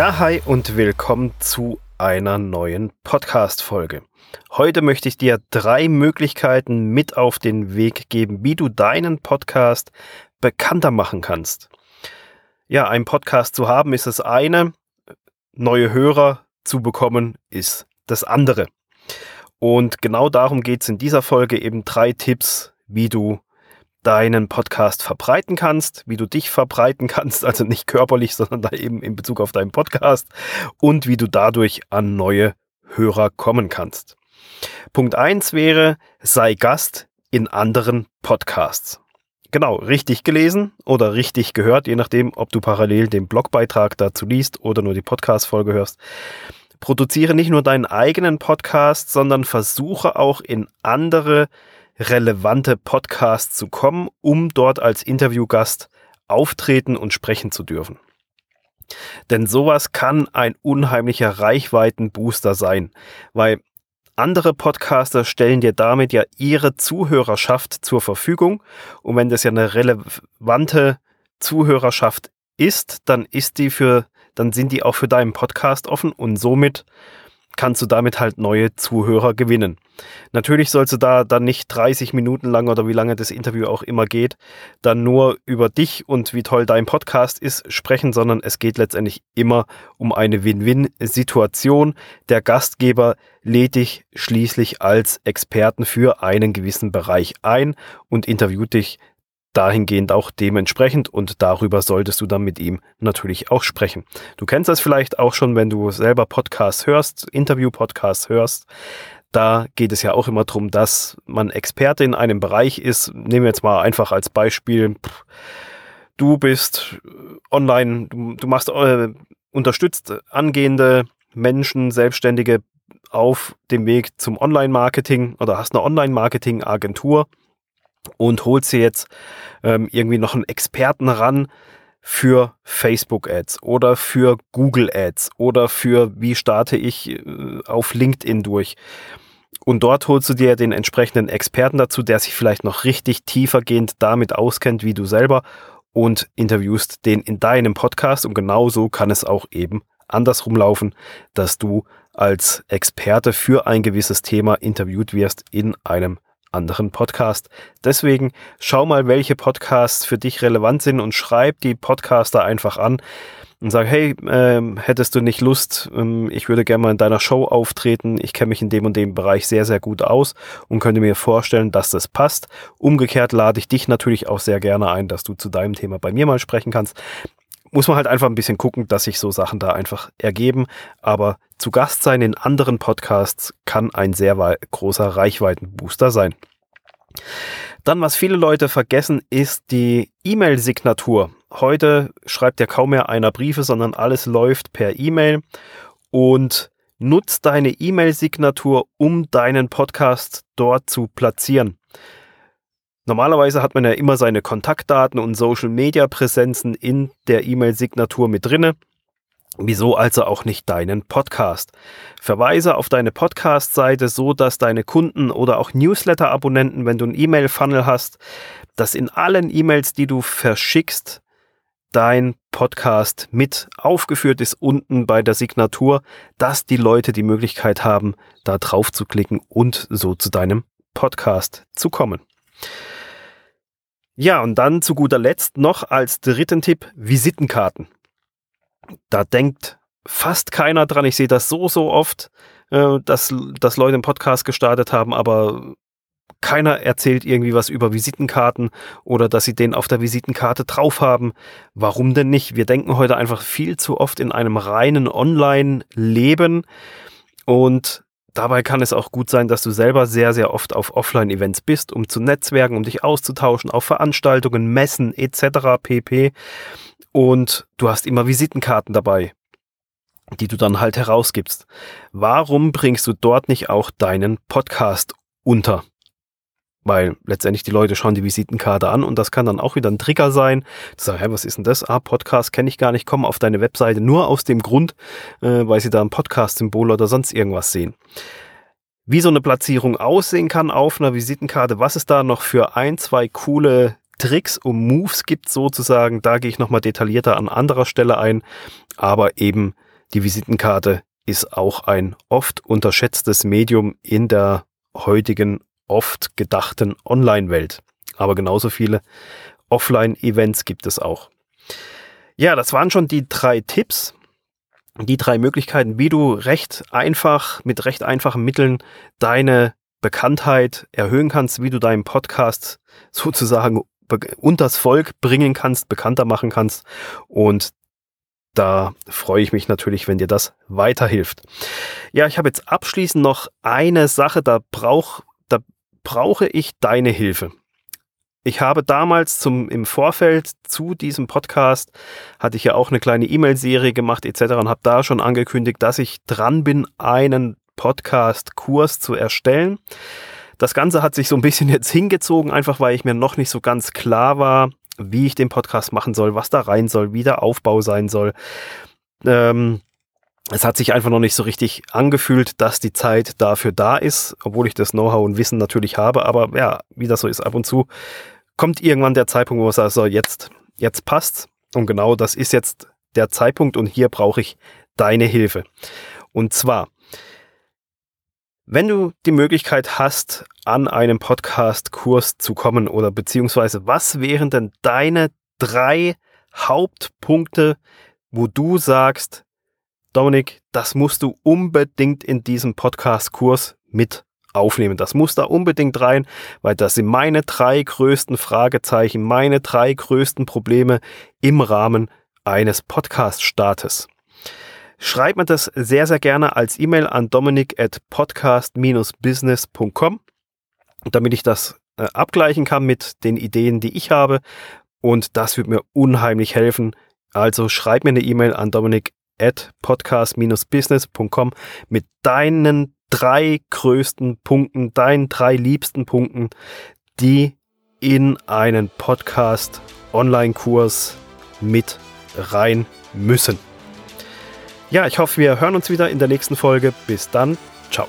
Ja, hi und willkommen zu einer neuen Podcast-Folge. Heute möchte ich dir drei Möglichkeiten mit auf den Weg geben, wie du deinen Podcast bekannter machen kannst. Ja, einen Podcast zu haben ist das eine, neue Hörer zu bekommen ist das andere. Und genau darum geht es in dieser Folge eben drei Tipps, wie du deinen Podcast verbreiten kannst, wie du dich verbreiten kannst, also nicht körperlich, sondern da eben in Bezug auf deinen Podcast und wie du dadurch an neue Hörer kommen kannst. Punkt eins wäre, sei Gast in anderen Podcasts. Genau, richtig gelesen oder richtig gehört, je nachdem, ob du parallel den Blogbeitrag dazu liest oder nur die Podcast-Folge hörst. Produziere nicht nur deinen eigenen Podcast, sondern versuche auch in andere relevante Podcasts zu kommen, um dort als Interviewgast auftreten und sprechen zu dürfen. Denn sowas kann ein unheimlicher Reichweitenbooster sein, weil andere Podcaster stellen dir damit ja ihre Zuhörerschaft zur Verfügung und wenn das ja eine relevante Zuhörerschaft ist, dann ist die für, dann sind die auch für deinen Podcast offen und somit kannst du damit halt neue Zuhörer gewinnen. Natürlich sollst du da dann nicht 30 Minuten lang oder wie lange das Interview auch immer geht, dann nur über dich und wie toll dein Podcast ist sprechen, sondern es geht letztendlich immer um eine Win-Win-Situation. Der Gastgeber lädt dich schließlich als Experten für einen gewissen Bereich ein und interviewt dich dahingehend auch dementsprechend und darüber solltest du dann mit ihm natürlich auch sprechen. Du kennst das vielleicht auch schon, wenn du selber Podcasts hörst, Interview-Podcasts hörst. Da geht es ja auch immer darum, dass man Experte in einem Bereich ist. Nehmen wir jetzt mal einfach als Beispiel, du bist online, du, du machst, äh, unterstützt angehende Menschen, Selbstständige auf dem Weg zum Online-Marketing oder hast eine Online-Marketing-Agentur und holst dir jetzt ähm, irgendwie noch einen Experten ran für Facebook-Ads oder für Google-Ads oder für wie starte ich äh, auf LinkedIn durch. Und dort holst du dir den entsprechenden Experten dazu, der sich vielleicht noch richtig tiefergehend damit auskennt wie du selber und interviewst den in deinem Podcast. Und genauso kann es auch eben andersrum laufen, dass du als Experte für ein gewisses Thema interviewt wirst in einem anderen Podcast. Deswegen schau mal, welche Podcasts für dich relevant sind und schreib die Podcaster einfach an und sag, hey, ähm, hättest du nicht Lust, ähm, ich würde gerne mal in deiner Show auftreten, ich kenne mich in dem und dem Bereich sehr, sehr gut aus und könnte mir vorstellen, dass das passt. Umgekehrt lade ich dich natürlich auch sehr gerne ein, dass du zu deinem Thema bei mir mal sprechen kannst muss man halt einfach ein bisschen gucken, dass sich so Sachen da einfach ergeben. Aber zu Gast sein in anderen Podcasts kann ein sehr großer Reichweitenbooster sein. Dann, was viele Leute vergessen, ist die E-Mail-Signatur. Heute schreibt ja kaum mehr einer Briefe, sondern alles läuft per E-Mail und nutzt deine E-Mail-Signatur, um deinen Podcast dort zu platzieren. Normalerweise hat man ja immer seine Kontaktdaten und Social-Media-Präsenzen in der E-Mail-Signatur mit drinne. Wieso also auch nicht deinen Podcast? Verweise auf deine Podcast-Seite so, dass deine Kunden oder auch Newsletter-Abonnenten, wenn du einen E-Mail-Funnel hast, dass in allen E-Mails, die du verschickst, dein Podcast mit aufgeführt ist unten bei der Signatur, dass die Leute die Möglichkeit haben, da drauf zu klicken und so zu deinem Podcast zu kommen. Ja, und dann zu guter Letzt noch als dritten Tipp Visitenkarten. Da denkt fast keiner dran. Ich sehe das so, so oft, äh, dass, dass Leute einen Podcast gestartet haben, aber keiner erzählt irgendwie was über Visitenkarten oder dass sie den auf der Visitenkarte drauf haben. Warum denn nicht? Wir denken heute einfach viel zu oft in einem reinen Online-Leben und Dabei kann es auch gut sein, dass du selber sehr, sehr oft auf Offline-Events bist, um zu netzwerken, um dich auszutauschen, auf Veranstaltungen, Messen etc. pp. Und du hast immer Visitenkarten dabei, die du dann halt herausgibst. Warum bringst du dort nicht auch deinen Podcast unter? Weil letztendlich die Leute schauen die Visitenkarte an und das kann dann auch wieder ein Trigger sein. Du sagst, hä, was ist denn das? Ah, Podcast kenne ich gar nicht, komm auf deine Webseite nur aus dem Grund, äh, weil sie da ein Podcast-Symbol oder sonst irgendwas sehen. Wie so eine Platzierung aussehen kann auf einer Visitenkarte, was es da noch für ein, zwei coole Tricks und Moves gibt sozusagen, da gehe ich nochmal detaillierter an anderer Stelle ein. Aber eben die Visitenkarte ist auch ein oft unterschätztes Medium in der heutigen, oft gedachten Online-Welt. Aber genauso viele Offline-Events gibt es auch. Ja, das waren schon die drei Tipps, die drei Möglichkeiten, wie du recht einfach, mit recht einfachen Mitteln deine Bekanntheit erhöhen kannst, wie du deinen Podcast sozusagen unters Volk bringen kannst, bekannter machen kannst. Und da freue ich mich natürlich, wenn dir das weiterhilft. Ja, ich habe jetzt abschließend noch eine Sache, da, brauch, da brauche ich deine Hilfe. Ich habe damals zum, im Vorfeld zu diesem Podcast, hatte ich ja auch eine kleine E-Mail-Serie gemacht etc. und habe da schon angekündigt, dass ich dran bin, einen Podcast-Kurs zu erstellen. Das Ganze hat sich so ein bisschen jetzt hingezogen, einfach weil ich mir noch nicht so ganz klar war, wie ich den Podcast machen soll, was da rein soll, wie der Aufbau sein soll. Ähm, es hat sich einfach noch nicht so richtig angefühlt, dass die Zeit dafür da ist, obwohl ich das Know-how und Wissen natürlich habe. Aber ja, wie das so ist, ab und zu kommt irgendwann der Zeitpunkt, wo man sagt, so jetzt, jetzt passt's. Und genau das ist jetzt der Zeitpunkt und hier brauche ich deine Hilfe. Und zwar, wenn du die Möglichkeit hast, an einem Podcast-Kurs zu kommen oder beziehungsweise was wären denn deine drei Hauptpunkte, wo du sagst, Dominik, das musst du unbedingt in diesem Podcast-Kurs mit aufnehmen. Das muss da unbedingt rein, weil das sind meine drei größten Fragezeichen, meine drei größten Probleme im Rahmen eines Podcast-Startes. Schreib mir das sehr, sehr gerne als E-Mail an dominik at podcast-business.com, damit ich das äh, abgleichen kann mit den Ideen, die ich habe. Und das wird mir unheimlich helfen. Also schreib mir eine E-Mail an dominik at podcast-business.com mit deinen drei größten Punkten, deinen drei liebsten Punkten, die in einen Podcast Online-Kurs mit rein müssen. Ja, ich hoffe, wir hören uns wieder in der nächsten Folge. Bis dann. Ciao.